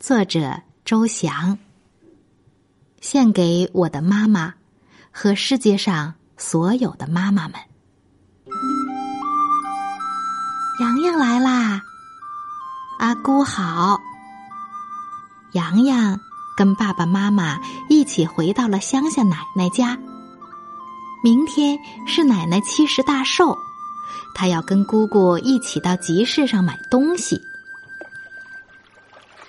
作者周翔。献给我的妈妈和世界上所有的妈妈们。洋洋来啦，阿姑好。洋洋跟爸爸妈妈一起回到了乡下奶奶家。明天是奶奶七十大寿。他要跟姑姑一起到集市上买东西。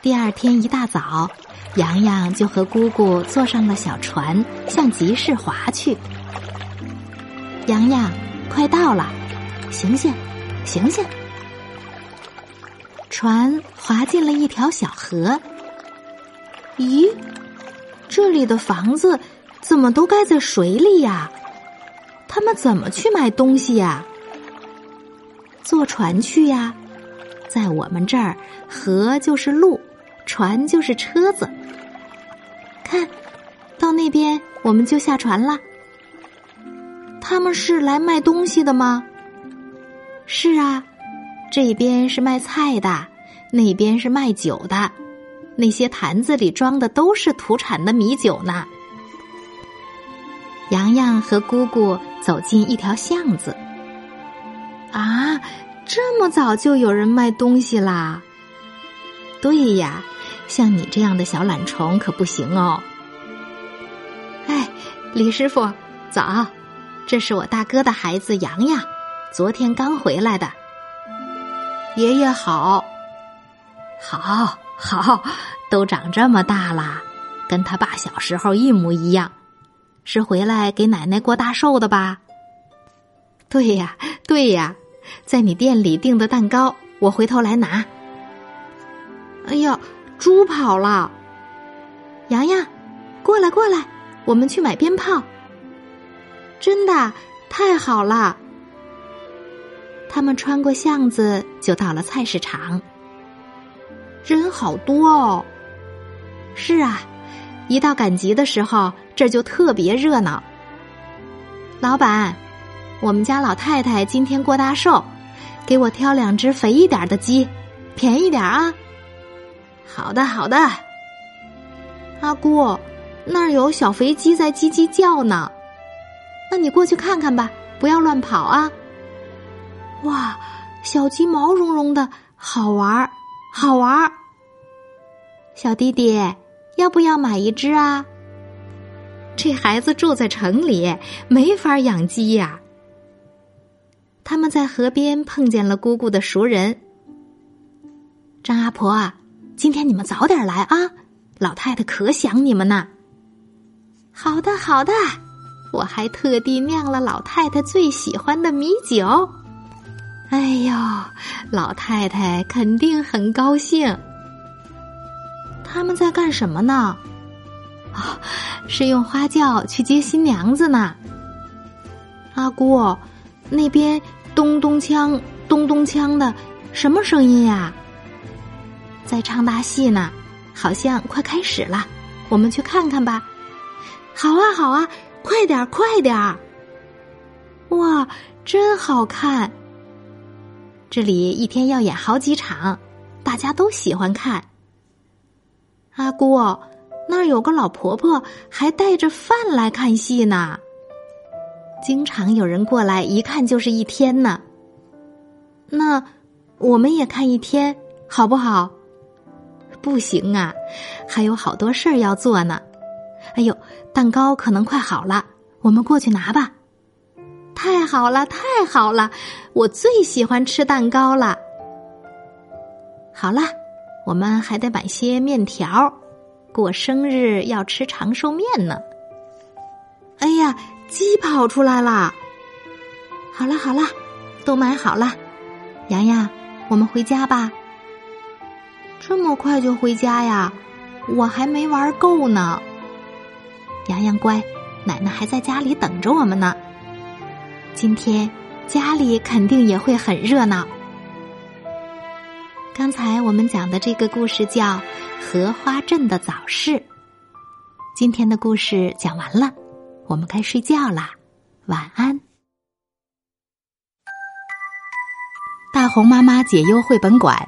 第二天一大早，洋洋就和姑姑坐上了小船，向集市划去。洋洋，快到了，醒醒，醒醒！船划进了一条小河。咦，这里的房子怎么都盖在水里呀？他们怎么去买东西呀？坐船去呀，在我们这儿，河就是路，船就是车子。看，到那边我们就下船了。他们是来卖东西的吗？是啊，这边是卖菜的，那边是卖酒的，那些坛子里装的都是土产的米酒呢。洋洋和姑姑走进一条巷子。啊，这么早就有人卖东西啦？对呀，像你这样的小懒虫可不行哦。哎，李师傅，早，这是我大哥的孩子洋洋，昨天刚回来的。爷爷好，好，好，都长这么大了，跟他爸小时候一模一样，是回来给奶奶过大寿的吧？对呀，对呀。在你店里订的蛋糕，我回头来拿。哎呀，猪跑了！洋洋，过来过来，我们去买鞭炮。真的太好了！他们穿过巷子就到了菜市场，人好多哦。是啊，一到赶集的时候，这就特别热闹。老板。我们家老太太今天过大寿，给我挑两只肥一点的鸡，便宜点啊！好的，好的。阿姑，那儿有小肥鸡在叽叽叫呢，那你过去看看吧，不要乱跑啊！哇，小鸡毛茸茸的，好玩儿，好玩儿。小弟弟，要不要买一只啊？这孩子住在城里，没法养鸡呀。他们在河边碰见了姑姑的熟人，张阿婆，啊今天你们早点来啊！老太太可想你们呢。好的，好的，我还特地酿了老太太最喜欢的米酒。哎呦，老太太肯定很高兴。他们在干什么呢？啊，是用花轿去接新娘子呢。阿姑。那边咚咚锵，咚咚锵的，什么声音呀？在唱大戏呢，好像快开始了，我们去看看吧。好啊，好啊，快点，快点！哇，真好看！这里一天要演好几场，大家都喜欢看。阿姑，那儿有个老婆婆，还带着饭来看戏呢。经常有人过来，一看就是一天呢。那我们也看一天，好不好？不行啊，还有好多事儿要做呢。哎呦，蛋糕可能快好了，我们过去拿吧。太好了，太好了，我最喜欢吃蛋糕了。好了，我们还得买些面条，过生日要吃长寿面呢。哎呀！鸡跑出来了！好了好了，都买好了。洋洋，我们回家吧。这么快就回家呀？我还没玩够呢。洋洋乖，奶奶还在家里等着我们呢。今天家里肯定也会很热闹。刚才我们讲的这个故事叫《荷花镇的早市》。今天的故事讲完了，我们该睡觉啦，晚安。大红妈妈解忧绘本馆